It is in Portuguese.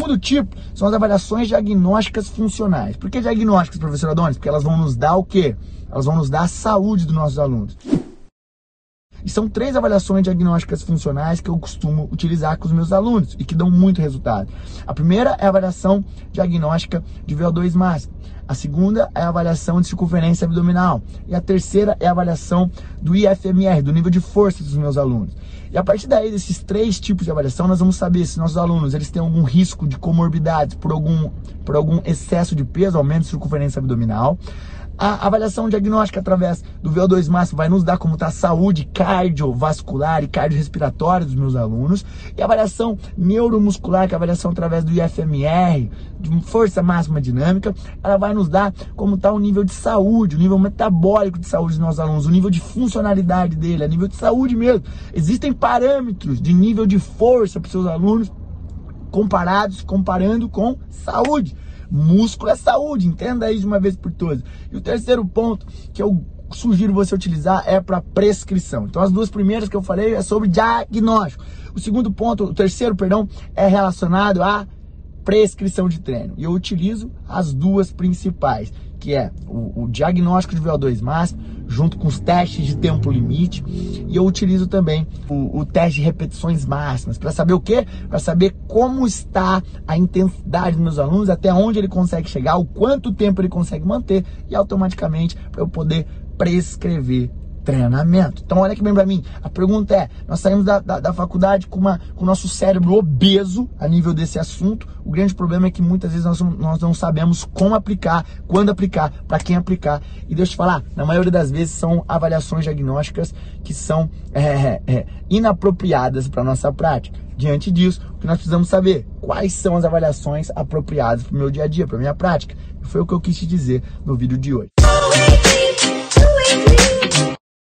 segundo tipo são as avaliações diagnósticas funcionais. Por que diagnósticas, professor Adonis? Porque elas vão nos dar o quê? Elas vão nos dar a saúde dos nossos alunos. E são três avaliações diagnósticas funcionais que eu costumo utilizar com os meus alunos e que dão muito resultado. A primeira é a avaliação diagnóstica de VO2 máximo. A segunda é a avaliação de circunferência abdominal. E a terceira é a avaliação do IFMR, do nível de força dos meus alunos. E a partir daí, desses três tipos de avaliação, nós vamos saber se nossos alunos eles têm algum risco de comorbidades por algum, por algum excesso de peso, aumento de circunferência abdominal. A avaliação diagnóstica através do VO2 máximo vai nos dar como está a saúde cardiovascular e cardiorrespiratória dos meus alunos. E a avaliação neuromuscular, que é a avaliação através do IFMR, de força máxima dinâmica, ela vai nos dar como está o nível de saúde, o nível metabólico de saúde dos nossos alunos, o nível de funcionalidade dele, a nível de saúde mesmo. Existem parâmetros de nível de força para os seus alunos comparados, comparando com saúde. Músculo é saúde, entenda aí de uma vez por todas. E o terceiro ponto que eu sugiro você utilizar é para prescrição. Então as duas primeiras que eu falei é sobre diagnóstico. O segundo ponto, o terceiro, perdão, é relacionado a prescrição de treino. E eu utilizo as duas principais, que é o, o diagnóstico de VO2 máximo, junto com os testes de tempo limite. E eu utilizo também o, o teste de repetições máximas, para saber o quê? Para saber como está a intensidade dos meus alunos, até onde ele consegue chegar, o quanto tempo ele consegue manter, e automaticamente para eu poder prescrever treinamento. Então olha aqui bem para mim, a pergunta é, nós saímos da, da, da, faculdade com, uma, com o nosso cérebro obeso a nível desse assunto, o grande problema é que muitas vezes nós, nós não sabemos como aplicar, quando aplicar, para quem aplicar, e deixa eu te falar, na maioria das vezes são avaliações diagnósticas que são é, é, inapropriadas para nossa prática. Diante disso, o que nós precisamos saber? Quais são as avaliações apropriadas para o meu dia a dia, para minha prática? Foi o que eu quis te dizer no vídeo de hoje.